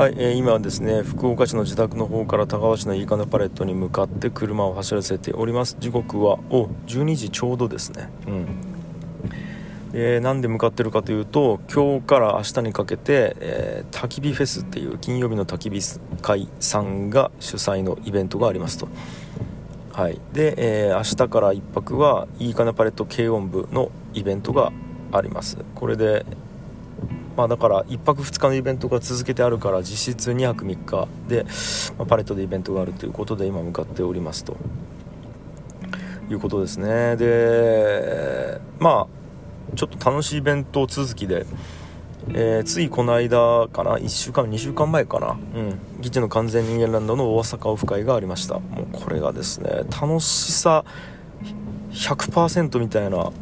はい、えー今はですね福岡市の自宅の方から高橋のいいかねパレットに向かって車を走らせております。時刻はお12時ちょうどですね。うん。えーなんで向かってるかというと今日から明日にかけて、えー焚き火フェスっていう金曜日の焚き火会さんが主催のイベントがありますと。はい。で、えー明日から1泊はいいかねパレット軽音部のイベントがあります。これでまあ、だから1泊2日のイベントが続けてあるから実質2泊3日で、まあパレットでイベントがあるということで今向かっておりますと。いうことですね。でまあちょっと楽しいイベント続きで、えーついこの間かな？1週間2週間前かな？うん。議事の完全人間ランドの大阪オフ会がありました。もうこれがですね楽しさ100%みたいな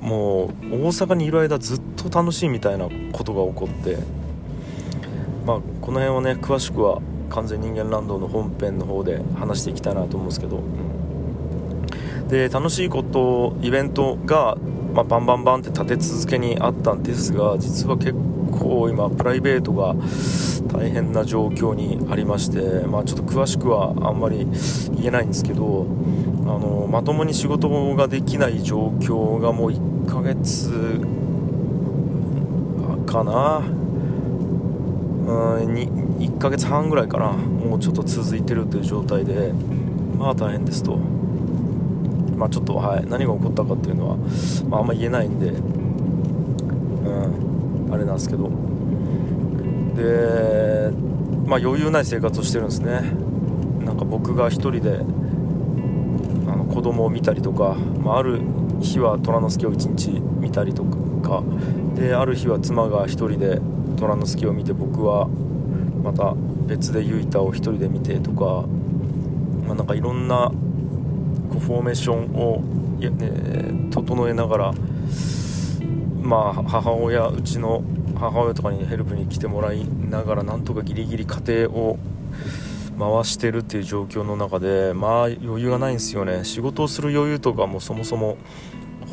もう大阪にいる間ずっと楽しいみたいなことが起こってまあこの辺はね詳しくは完全人間ランドの本編の方で話していきたいなと思うんですけど、で楽しいことイベントが、まあ、バンバンバンって立て続けにあったんですが実は結構今プライベートが大変な状況にありまして、まあ、ちょっと詳しくはあんまり言えないんですけどのまともに仕事ができない状況がもう1ヶ月かな。うん1ヶ月半ぐらいかな。もうちょっと続いてるという状態で。まあ大変ですと。まあちょっとはい何が起こったかっていうのは、まあ、あんま言えないんで。うんあれなんですけど。でまあ余裕ない生活をしてるんですね。なんか僕が一人で子供を見たりとか、まあ、ある日は虎之助を一日見たりとかである日は妻が一人で虎之助を見て僕はまた別でユイタを一人で見てとか、まあ、なんかいろんなこうフォーメーションを、ね、整えながら、まあ、母親うちの母親とかにヘルプに来てもらいながらなんとかギリギリ家庭を回してるっていう状況の中でまあ余裕がないんですよね。仕事をする余裕とかもそもそも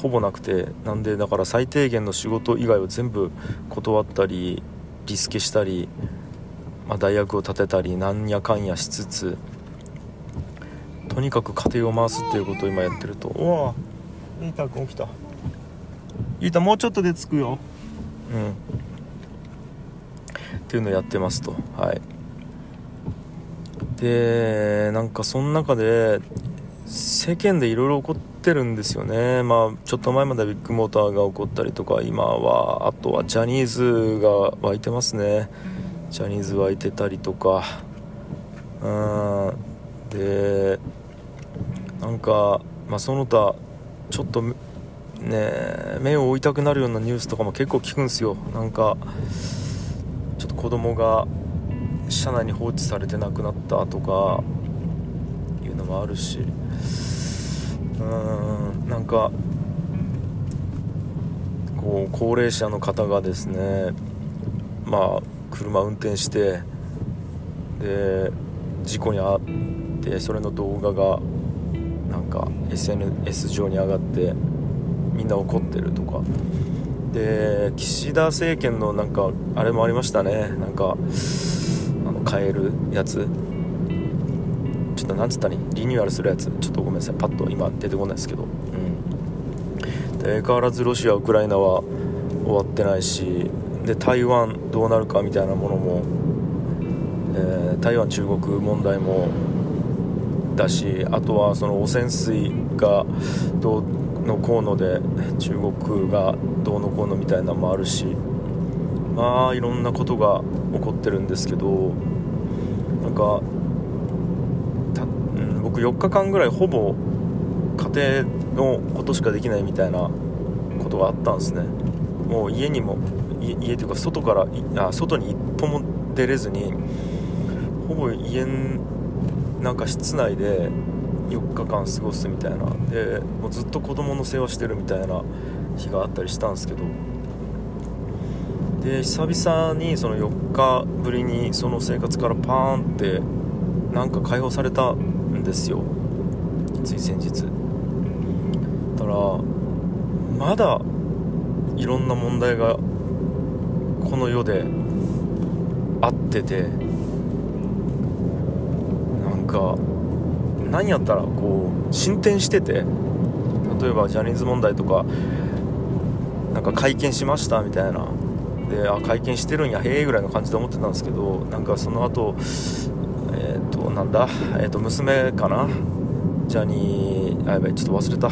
ほぼなくてなんでだから最低限の仕事以外を全部断ったりリスケしたり、まあ、大学を立てたりなんやかんやしつつとにかく家庭を回すっていうことを今やってると。うわイータ君起きた。イータもうちょっとで着くよ。うん。っていうのをやってますと。はいでなんかその中で世間でいろいろ起こってるんですよね。まあちょっと前まではビッグモーターが起こったりとか今はあとはジャニーズが湧いてますね。ジャニーズ湧いてたりとか。うん。でなんか、まあ、その他ちょっとね目を追いたくなるようなニュースとかも結構聞くんですよ。なんかちょっと子供が車内に放置されて亡くなったとかいうのもあるし。うーんなんかこう高齢者の方がですねまあ車運転してで事故に遭ってそれの動画がなんか SNS 上に上がってみんな怒ってるとか。で岸田政権のなんかあれもありましたね。なんか変えるやつ。ちょっとなんつったらリニューアルするやつ。ちょっとごめんなさい。パッと今出てこないですけど。うん。で相変わらずロシアウクライナは終わってないしで台湾どうなるかみたいなものも、えー台湾中国問題もだしあとはその汚染水がどうのこうので中国がどうのこうのみたいなのもあるしまあいろんなことが起こってるんですけどなんかた、うん、僕4日間ぐらいほぼ家庭のことしかできないみたいなことがあったんですね。もう家にも家というか外からあ外に一歩も出れずにほぼ家なんか室内で4日間過ごすみたいな。でもうずっと子供の世話してるみたいな日があったりしたんですけどで久々にその4日ぶりにその生活からパーンってなんか解放されたんですよ。つい先日。だからまだいろんな問題がこの世であっててなんか何やったらこう進展してて例えばジャニーズ問題とかなんか会見しましたみたいな。であ会見してるんやへえぐらいの感じで思ってたんですけどなんかその後えっ、ー、となんだえっ、ー、と娘かなジャニーあやばいちょっと忘れた。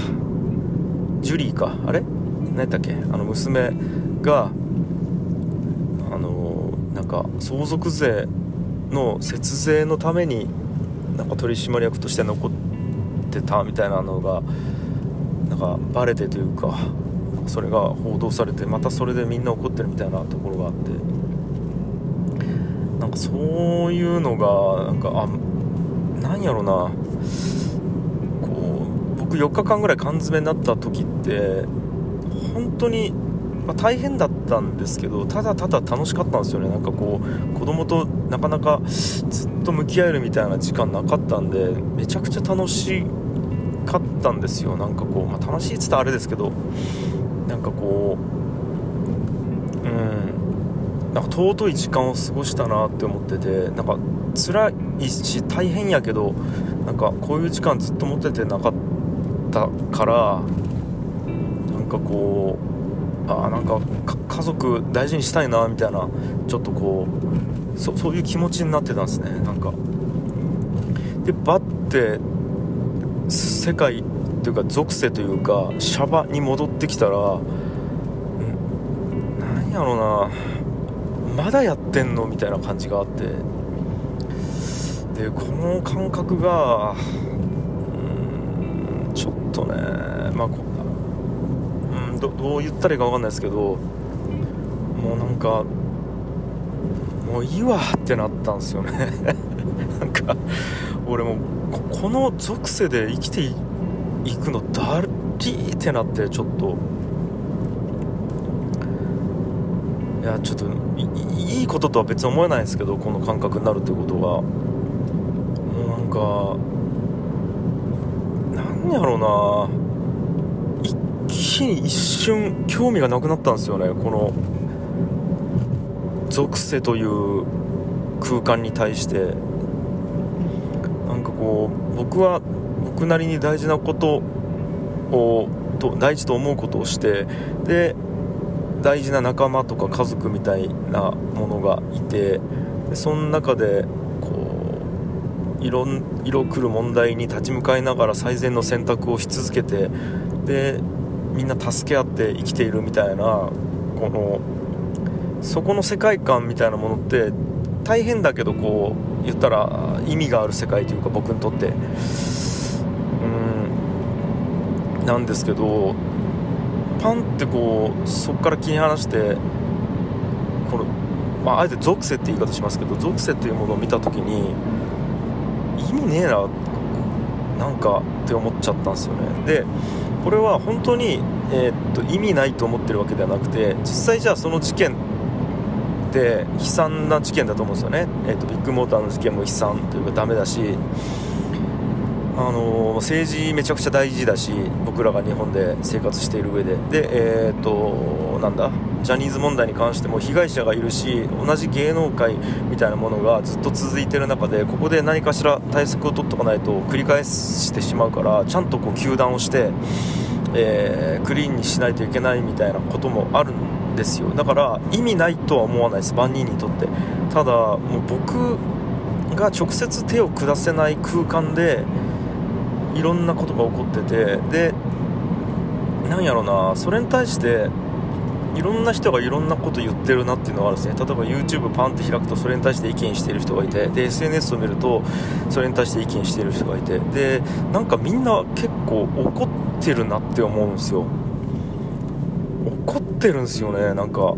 ジュリーかあれ？何やったっけ？あの娘があのなんか相続税の節税のためになんか取締役として残ってたみたいなのがなんかバレてというかそれが報道されてまたそれでみんな怒ってるみたいなところがあってなんかそういうのがなんかあなんやろうな。こう僕4日間ぐらい缶詰になった時って本当にまあ、大変だったんですけどただただ楽しかったんですよね。なんかこう子供となかなかずっと向き合えるみたいな時間なかったんでめちゃくちゃ楽しかったんですよ。なんかこう、まあ、楽しいっつったらあれですけどなんかこううんなんか尊い時間を過ごしたなって思っててなんか辛いし大変やけどなんかこういう時間ずっと持っててなかったからなんかこうあなんか家族大事にしたいなみたいなちょっとこうそそういう気持ちになってたんですね。なんか。でバッて世界というか属性というかシャバに戻ってきたら何やろうな。まだやってんのみたいな感じがあって。でこの感覚がうんちょっとねまあどどう言ったらいいか分かんないですけどもうなんかもういいわってなったんですよね。なんか俺もこの属性で生きていくのだりーってなってちょっと。いやちょっといいこととは別に思えないんですけどこの感覚になるっていうことが。もうなんかなんやろうな。一気に一瞬興味がなくなったんですよね。この属性という空間に対して。こう僕は僕なりに大事なことをと大事と思うことをしてで大事な仲間とか家族みたいなものがいてその中でこう色色来る問題に立ち向かいながら最善の選択をし続けてでみんな助け合って生きているみたいなこのそこの世界観みたいなものって大変だけどこう言ったら意味がある世界というか僕にとって。うん。なんですけどパンってこうそこから切り離してこの、まあ、あえて属性って言い方しますけど属性っていうものを見た時に意味ねえななんかって思っちゃったんですよね。でこれは本当に、えー、っと意味ないと思ってるわけではなくて実際じゃあその事件て悲惨な事件だと思うんですよね、えー、っとビッグモーターの事件も悲惨というかダメだしあの政治めちゃくちゃ大事だし僕らが日本で生活している上で。でえー、っとなんだ？ジャニーズ問題に関しても被害者がいるし同じ芸能界みたいなものがずっと続いている中でここで何かしら対策を取っておかないと繰り返してしまうからちゃんとこう糾弾をして、えー、クリーンにしないといけないみたいなこともあるんですよ。だから意味ないとは思わないです。万人にとって。ただもう僕が直接手を下せない空間でいろんなことが起こっててでなんやろなそれに対していろんな人がいろんなこと言ってるなっていうのがあるんですね。例えば YouTube パンって開くとそれに対して意見している人がいてで SNS を見るとそれに対して意見している人がいて。でなんかみんな結構怒ってるなって思うんですよ。怒ってるんすよねなんか。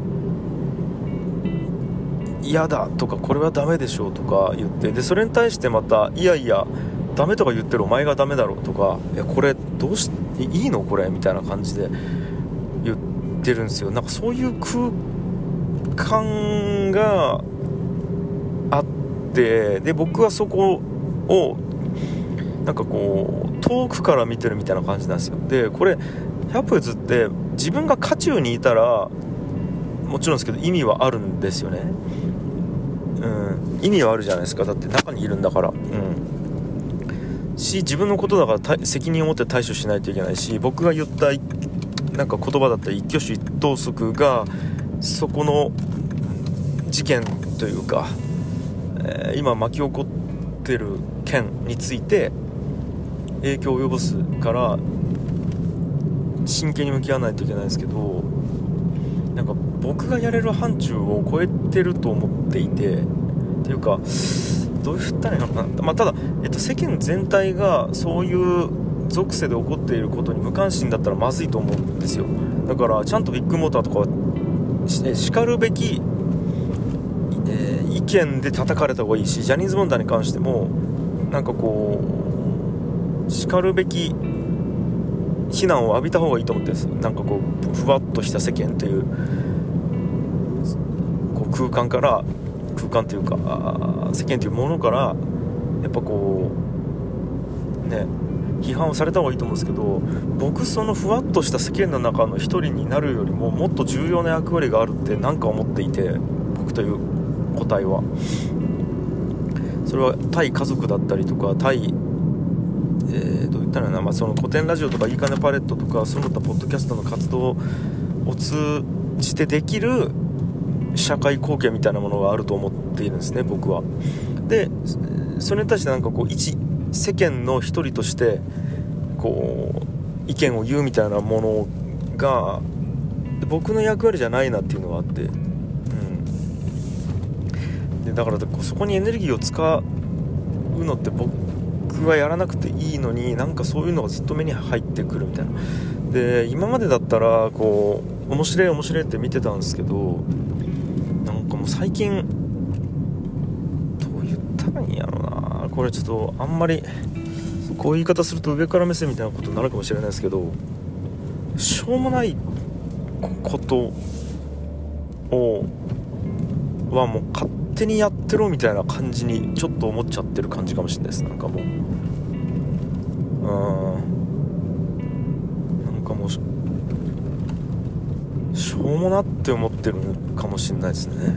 嫌だとかこれはダメでしょうとか言って。でそれに対してまたいやいやダメとか言ってるお前がダメだろとかいやこれどうしていいのこれ？みたいな感じで言ってるんですよ。なんかそういう空間があってで僕はそこをなんかこう遠くから見てるみたいな感じなんですよ。でこれ100歩譲って自分が渦中にいたらもちろんですけど意味はあるんですよね。うん。意味はあるじゃないですか。だって中にいるんだから。うん。し自分のことだから責任を持って対処しないといけないし僕が言ったなんか言葉だったり一挙手一投足がそこの事件というか、えー、今巻き起こってる件について影響を及ぼすから真剣に向き合わないといけないですけどなんか僕がやれる範疇を超えてると思っていてっていうかどう言ったらいいのかな、まあ、ただ、えっと、世間全体がそういう属性で起こっていることに無関心だったらまずいと思うんですよ。だからちゃんとビッグモーターとかはしかるべき、えー、意見で叩かれた方がいいしジャニーズ問題に関してもなんかこうしかるべき非難を浴びた方がいいと思ってるんですなんかこうふわっとした世間というこう空間から空間というか世間というものからやっぱこうね批判をされた方がいいと思うんですけど僕そのふわっとした世間の中の一人になるよりももっと重要な役割があるって何か思っていて僕という個体は。それは対家族だったりとか対、ったらな、まあ、その古典ラジオとかいいかねパレットとかその他ポッドキャストの活動を通じてできる社会貢献みたいなものがあると思っているんですね僕は。でそれに対してなんかこう一世間の一人としてこう意見を言うみたいなものが僕の役割じゃないなっていうのがあって、うん、でだからそこにエネルギーを使うのって僕はやらなくていいのになんかそういうのがずっと目に入ってくるみたいな。で今までだったらこう面白い面白いって見てたんですけどなんかもう最近どう言ったらいいんやろな。これちょっとあんまりこういう言い方すると上から目線みたいなことになるかもしれないですけどしょうもないことをはもう勝手にやってろみたいな感じにちょっと思っちゃってる感じかもしれないです。なんかもうもなって思ってるかもしれないですね。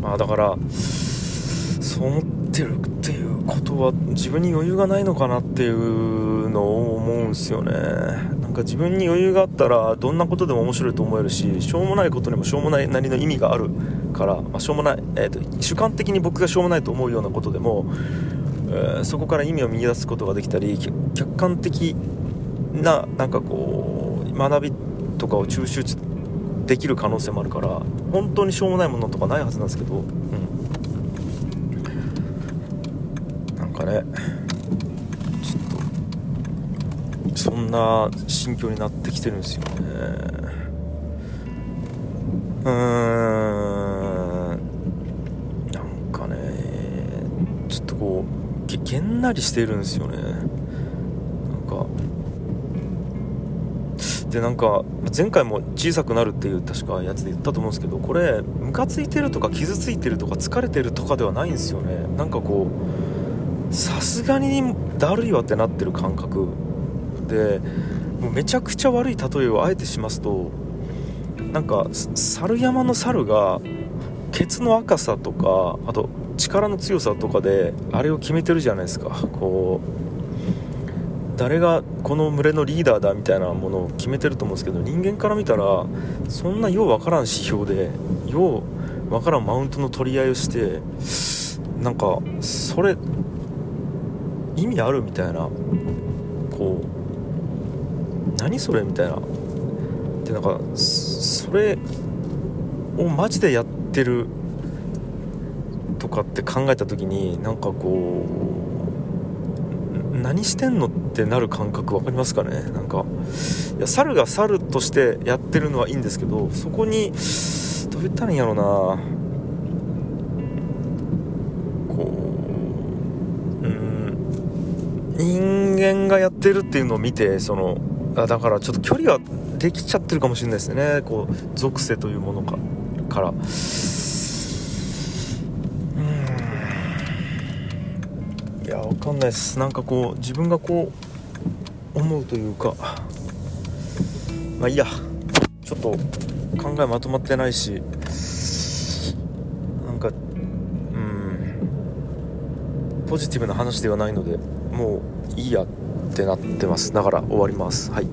まあだからそう思ってるっていうことは自分に余裕がないのかなっていうのを思うんですよね。なんか自分に余裕があったらどんなことでも面白いと思えるししょうもないことにもしょうもないなりの意味があるから、まあ、しょうもない、えーと、主観的に僕がしょうもないと思うようなことでも、えー、そこから意味を見出すことができたり客観的ななんかこう学びとかを抽出できる可能性もあるから本当にしょうもないものとかないはずなんですけど、うん、なんかねちょっとそんな心境になってきてるんですよね。うーん。なんかねちょっとこうげげんなりしてるんですよね。なんかでなんか前回も小さくなるっていう確かやつで言ったと思うんですけどこれムカついてるとか傷ついてるとか疲れてるとかではないんですよね。なんかこうさすがにだるいわってなってる感覚。でもうめちゃくちゃ悪い例えをあえてしますとなんか猿山の猿がケツの赤さとかあと力の強さとかであれを決めてるじゃないですか。こう誰がこの群れのリーダーだみたいなものを決めてると思うんですけど人間から見たらそんなようわからん指標でようわからんマウントの取り合いをしてなんかそれ意味あるみたいなこう何それみたいな。でなんかそれをマジでやってるとかって考えた時になんかこう何してんのってなる感覚分かりますかね？なんかいや猿が猿としてやってるのはいいんですけどそこにどう言ったらいいんやろうな。こううん人間がやってるっていうのを見てそのあだからちょっと距離はできちゃってるかもしれないですね。こう属性というものかから。やわかんないです。なんかこう自分がこう思うというかまあいいや。ちょっと考えまとまってないしなんかうんポジティブな話ではないのでもういいやってなってます。だから終わります。はい。